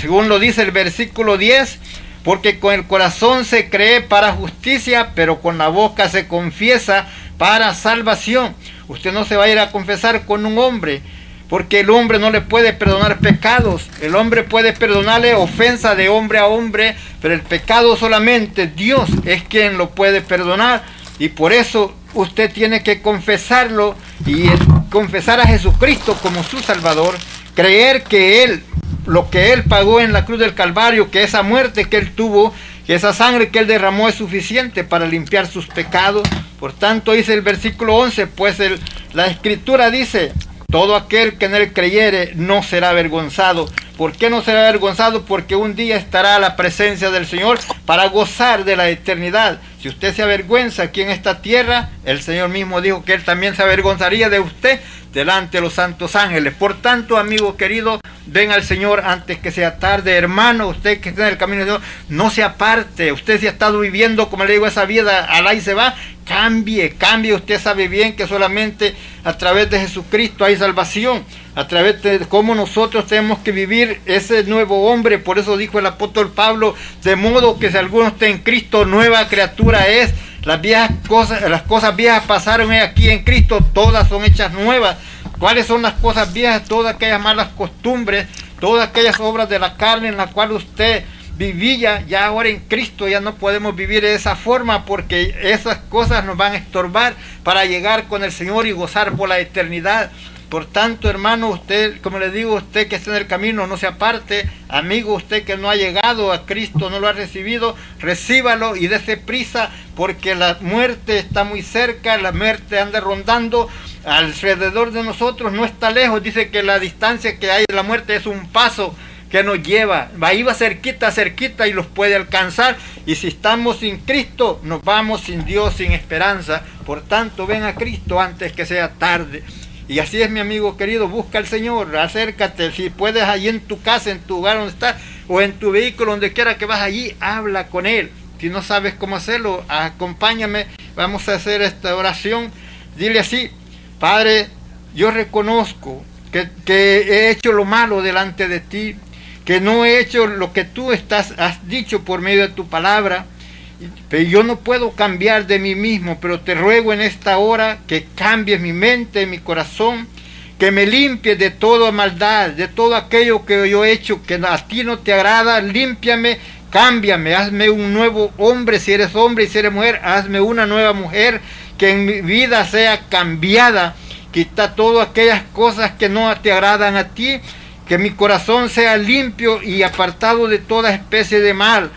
S2: Según lo dice el versículo 10, porque con el corazón se cree para justicia, pero con la boca se confiesa para salvación. Usted no se va a ir a confesar con un hombre, porque el hombre no le puede perdonar pecados. El hombre puede perdonarle ofensa de hombre a hombre, pero el pecado solamente Dios es quien lo puede perdonar. Y por eso usted tiene que confesarlo y confesar a Jesucristo como su Salvador, creer que Él, lo que Él pagó en la cruz del Calvario, que esa muerte que Él tuvo, que esa sangre que Él derramó es suficiente para limpiar sus pecados. Por tanto, dice el versículo 11, pues el, la escritura dice, todo aquel que en él creyere no será avergonzado. ¿Por qué no será avergonzado? Porque un día estará a la presencia del Señor para gozar de la eternidad. Si usted se avergüenza aquí en esta tierra, el Señor mismo dijo que Él también se avergonzaría de usted delante de los santos ángeles. Por tanto, amigo querido, ven al Señor antes que sea tarde. Hermano, usted que está en el camino de Dios, no se aparte. Usted si ha estado viviendo, como le digo, esa vida, al y se va, cambie, cambie. Usted sabe bien que solamente a través de Jesucristo hay salvación. A través de cómo nosotros tenemos que vivir ese nuevo hombre. Por eso dijo el apóstol Pablo, de modo que si alguno está en Cristo, nueva criatura es las viejas cosas, las cosas viejas pasaron aquí en Cristo, todas son hechas nuevas. ¿Cuáles son las cosas viejas? Todas aquellas malas costumbres, todas aquellas obras de la carne en las cuales usted vivía, ya ahora en Cristo ya no podemos vivir de esa forma porque esas cosas nos van a estorbar para llegar con el Señor y gozar por la eternidad. Por tanto, hermano, usted, como le digo, usted que está en el camino, no se aparte. Amigo, usted que no ha llegado a Cristo, no lo ha recibido, recíbalo y dése prisa, porque la muerte está muy cerca, la muerte anda rondando alrededor de nosotros, no está lejos. Dice que la distancia que hay de la muerte es un paso que nos lleva, ahí va cerquita, cerquita y los puede alcanzar. Y si estamos sin Cristo, nos vamos sin Dios, sin esperanza. Por tanto, ven a Cristo antes que sea tarde. Y así es mi amigo querido, busca al Señor, acércate, si puedes allí en tu casa, en tu hogar donde estás, o en tu vehículo, donde quiera que vas allí, habla con Él. Si no sabes cómo hacerlo, acompáñame, vamos a hacer esta oración. Dile así, Padre, yo reconozco que, he hecho lo malo delante de ti, que no he hecho lo que tú estás, has dicho por medio de tu palabra. Pero yo no puedo cambiar de mí mismo, pero te ruego en esta hora que cambies mi mente, mi corazón, que me limpies de toda maldad, de todo aquello que yo he hecho que a ti no te agrada, límpiame, cámbiame, hazme un nuevo hombre si eres hombre y si eres mujer, hazme una nueva mujer, que mi vida sea cambiada, quita todas aquellas cosas que no te agradan a ti, que mi corazón sea limpio y apartado de toda especie de mal.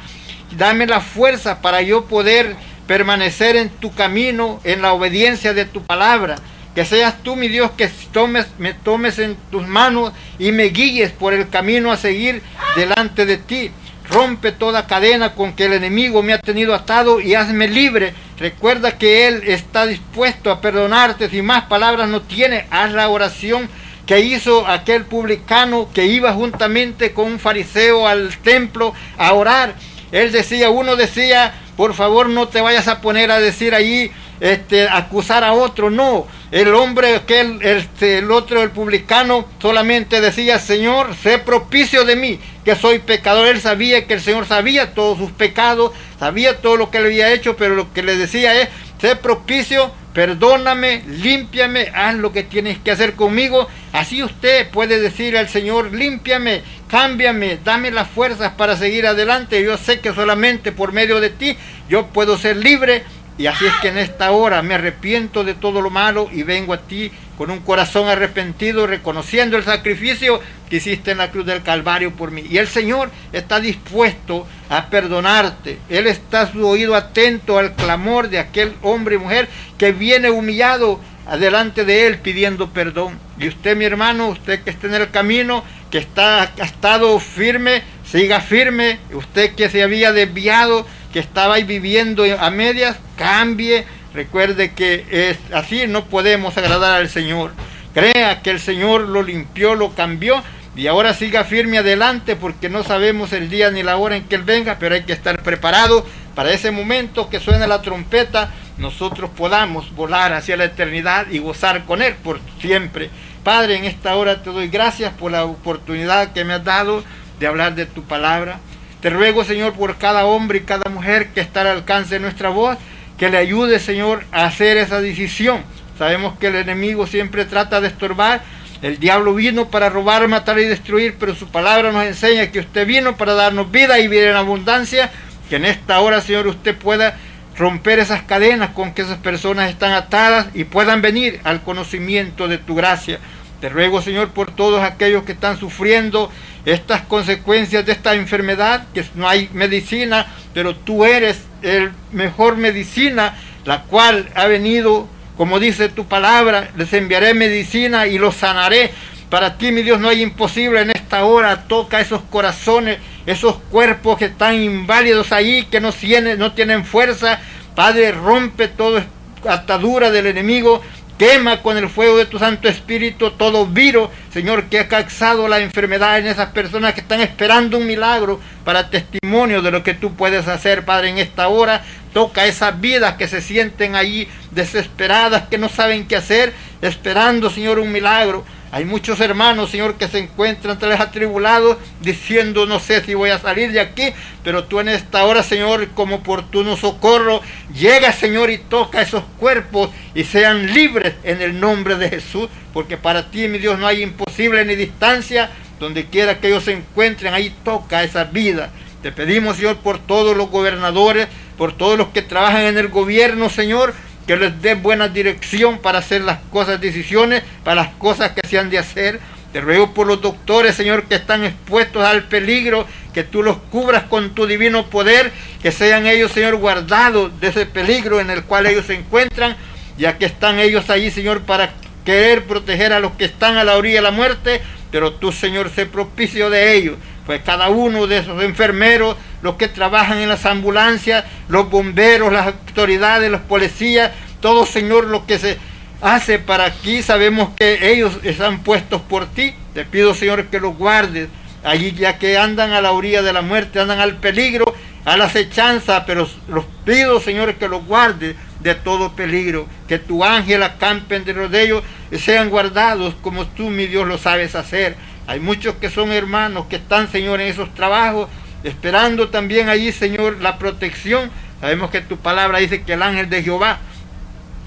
S2: Dame la fuerza para yo poder permanecer en tu camino, en la obediencia de tu palabra. Que seas tú, mi Dios, que tomes, me tomes en tus manos y me guíes por el camino a seguir delante de ti. Rompe toda cadena con que el enemigo me ha tenido atado y hazme libre. Recuerda que Él está dispuesto a perdonarte. Si más palabras no tiene, haz la oración que hizo aquel publicano que iba juntamente con un fariseo al templo a orar. Él decía, uno decía, por favor no te vayas a poner a decir allí, este, acusar a otro, no. El hombre, aquel, este, el otro, el publicano, solamente decía, Señor, sé propicio de mí, que soy pecador. Él sabía que el Señor sabía todos sus pecados, sabía todo lo que le había hecho, pero lo que le decía es, sé propicio perdóname, límpiame, haz lo que tienes que hacer conmigo. Así usted puede decir al Señor, límpiame, cámbiame, dame las fuerzas para seguir adelante. Yo sé que solamente por medio de ti yo puedo ser libre. Y así es que en esta hora me arrepiento de todo lo malo y vengo a ti con un corazón arrepentido, reconociendo el sacrificio que hiciste en la cruz del Calvario por mí. Y el Señor está dispuesto a perdonarte. Él está su oído atento al clamor de aquel hombre y mujer que viene humillado adelante de Él pidiendo perdón. Y usted, mi hermano, usted que está en el camino, que está, ha estado firme, siga firme. Usted que se había desviado, que estaba ahí viviendo a medias, cambie Recuerde que es así, no podemos agradar al Señor. Crea que el Señor lo limpió, lo cambió y ahora siga firme adelante porque no sabemos el día ni la hora en que Él venga, pero hay que estar preparado para ese momento que suene la trompeta, nosotros podamos volar hacia la eternidad y gozar con Él por siempre. Padre, en esta hora te doy gracias por la oportunidad que me has dado de hablar de tu palabra. Te ruego, Señor, por cada hombre y cada mujer que está al alcance de nuestra voz, que le ayude, Señor, a hacer esa decisión. Sabemos que el enemigo siempre trata de estorbar. El diablo vino para robar, matar y destruir, pero su palabra nos enseña que usted vino para darnos vida y vida en abundancia. Que en esta hora, Señor, usted pueda romper esas cadenas con que esas personas están atadas y puedan venir al conocimiento de tu gracia. Te ruego, Señor, por todos aquellos que están sufriendo estas consecuencias de esta enfermedad, que no hay medicina, pero tú eres el mejor medicina, la cual ha venido, como dice tu palabra, les enviaré medicina y los sanaré. Para ti, mi Dios, no hay imposible en esta hora. Toca esos corazones, esos cuerpos que están inválidos ahí, que no tienen, fuerza. Padre, rompe toda atadura del enemigo Quema con el fuego de tu Santo Espíritu todo virus, Señor, que ha causado la enfermedad en esas personas que están esperando un milagro para testimonio de lo que tú puedes hacer, Padre, en esta hora. Toca esas vidas que se sienten ahí desesperadas, que no saben qué hacer, esperando, Señor, un milagro. Hay muchos hermanos, Señor, que se encuentran tal vez atribulados, diciendo, no sé si voy a salir de aquí, pero tú en esta hora, Señor, como oportuno socorro, llega, Señor, y toca esos cuerpos y sean libres en el nombre de Jesús, porque para ti, mi Dios, no hay imposible ni distancia, donde quiera que ellos se encuentren, ahí toca esa vida. Te pedimos, Señor, por todos los gobernadores, por todos los que trabajan en el gobierno, Señor, que les dé buena dirección para hacer las cosas, decisiones, para las cosas que se han de hacer. Te ruego por los doctores, Señor, que están expuestos al peligro, que tú los cubras con tu divino poder, que sean ellos, Señor, guardados de ese peligro en el cual ellos se encuentran, ya que están ellos allí, Señor, para querer proteger a los que están a la orilla de la muerte, pero tú, Señor, sé propicio de ellos. Pues cada uno de esos enfermeros, los que trabajan en las ambulancias, los bomberos, las autoridades, los policías, todo, Señor, lo que se hace para aquí, sabemos que ellos están puestos por ti. Te pido, Señor, que los guardes allí, ya que andan a la orilla de la muerte, andan al peligro. a la acechanza, pero los pido, Señor, que los guarde de todo peligro, que tu ángel acampe de ellos y sean guardados como tú, mi Dios, lo sabes hacer. Hay muchos que son hermanos que están, Señor, en esos trabajos, esperando también allí, Señor, la protección. Sabemos que tu palabra dice que el ángel de Jehová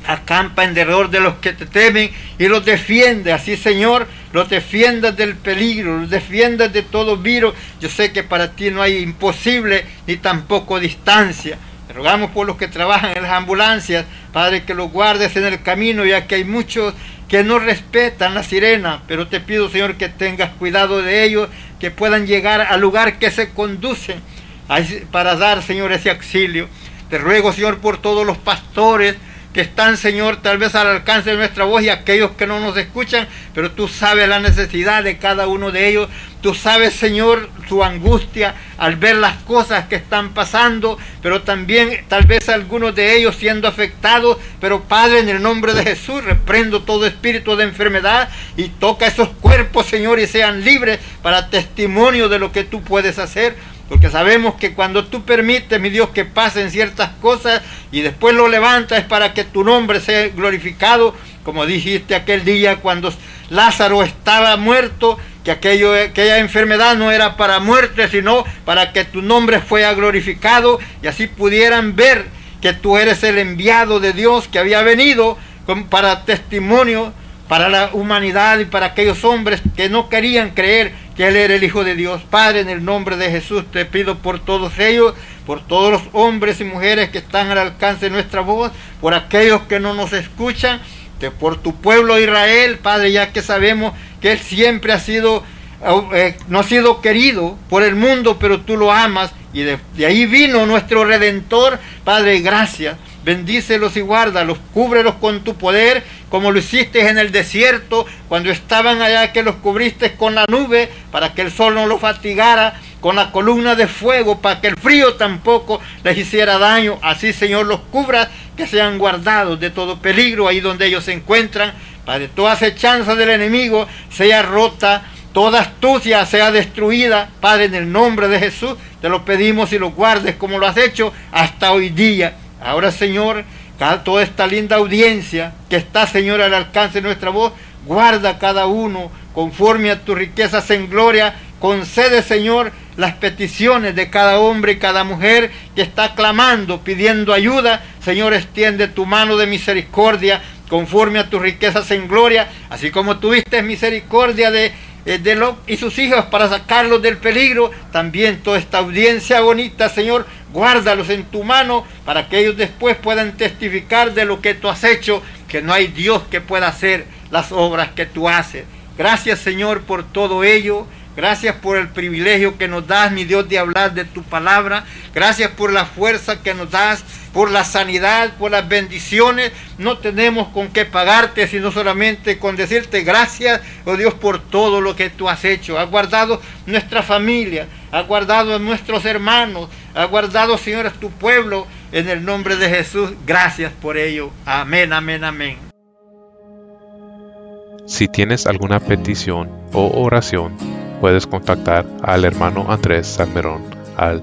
S2: acampa en derredor de los que te temen y los defiende. Así, Señor, los defiendas del peligro, los defiendas de todo virus. Yo sé que para ti no hay imposible ni tampoco distancia. Te rogamos por los que trabajan en las ambulancias, Padre, que los guardes en el camino, ya que hay muchos que no respetan la sirena, pero te pido, Señor, que tengas cuidado de ellos, que puedan llegar al lugar que se conducen para dar, Señor, ese auxilio. Te ruego, Señor, por todos los pastores, que están, Señor, tal vez al alcance de nuestra voz y aquellos que no nos escuchan, pero tú sabes la necesidad de cada uno de ellos. Tú sabes, Señor, su angustia al ver las cosas que están pasando, pero también tal vez algunos de ellos siendo afectados. Pero Padre, en el nombre de Jesús, reprendo todo espíritu de enfermedad y toca esos cuerpos, Señor, y sean libres para testimonio de lo que tú puedes hacer. Porque sabemos que cuando tú permites, mi Dios, que pasen ciertas cosas y después lo levantas para que tu nombre sea glorificado, como dijiste aquel día cuando Lázaro estaba muerto, que aquello, aquella enfermedad no era para muerte, sino para que tu nombre fuera glorificado y así pudieran ver que tú eres el enviado de Dios que había venido para testimonio para la humanidad y para aquellos hombres que no querían creer que Él era el Hijo de Dios. Padre, en el nombre de Jesús te pido por todos ellos, por todos los hombres y mujeres que están al alcance de nuestra voz, por aquellos que no nos escuchan, por tu pueblo Israel, Padre, ya que sabemos que Él siempre ha sido, eh, no ha sido querido por el mundo, pero tú lo amas y de, de ahí vino nuestro Redentor. Padre, gracias bendícelos y guárdalos, cúbrelos con tu poder, como lo hiciste en el desierto, cuando estaban allá que los cubriste con la nube, para que el sol no los fatigara, con la columna de fuego, para que el frío tampoco les hiciera daño. Así, Señor, los cubras, que sean guardados de todo peligro ahí donde ellos se encuentran, para que toda acechanza del enemigo sea rota, toda astucia sea destruida. Padre, en el nombre de Jesús, te lo pedimos y lo guardes como lo has hecho hasta hoy día. Ahora, Señor, toda esta linda audiencia que está, Señor, al alcance de nuestra voz, guarda cada uno conforme a tus riquezas en gloria. Concede, Señor, las peticiones de cada hombre y cada mujer que está clamando, pidiendo ayuda. Señor, extiende tu mano de misericordia conforme a tus riquezas en gloria, así como tuviste misericordia de de Lot y sus hijos para sacarlos del peligro. También toda esta audiencia bonita, Señor, guárdalos en tu mano para que ellos después puedan testificar de lo que tú has hecho, que no hay Dios que pueda hacer las obras que tú haces. Gracias, Señor, por todo ello. Gracias por el privilegio que nos das, mi Dios, de hablar de tu palabra. Gracias por la fuerza que nos das, por la sanidad, por las bendiciones. No tenemos con qué pagarte, sino solamente con decirte gracias, oh Dios, por todo lo que tú has hecho. Has guardado nuestra familia, has guardado a nuestros hermanos, has guardado, Señor, a tu pueblo. En el nombre de Jesús, gracias por ello. Amén, amén, amén.
S5: Si tienes alguna petición o oración, puedes contactar al hermano Andrés Salmerón al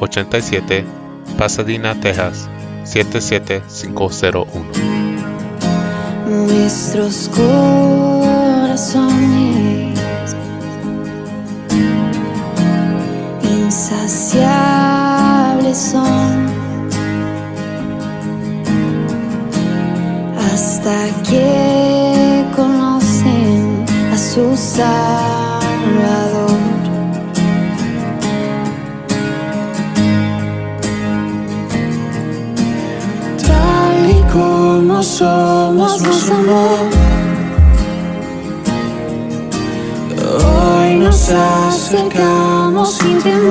S5: 87, Pasadena, Texas 77501.
S6: Nuestros corazones insaciables son hasta que conocen a sus Salvador. no somos más amor. Hoy nos acercamos sin temor.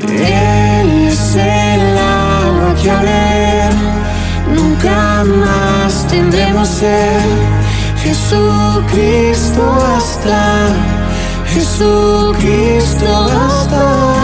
S6: Él es el agua que haré, nunca más tendremos ser. Jesucristo hasta, Jesucristo hasta.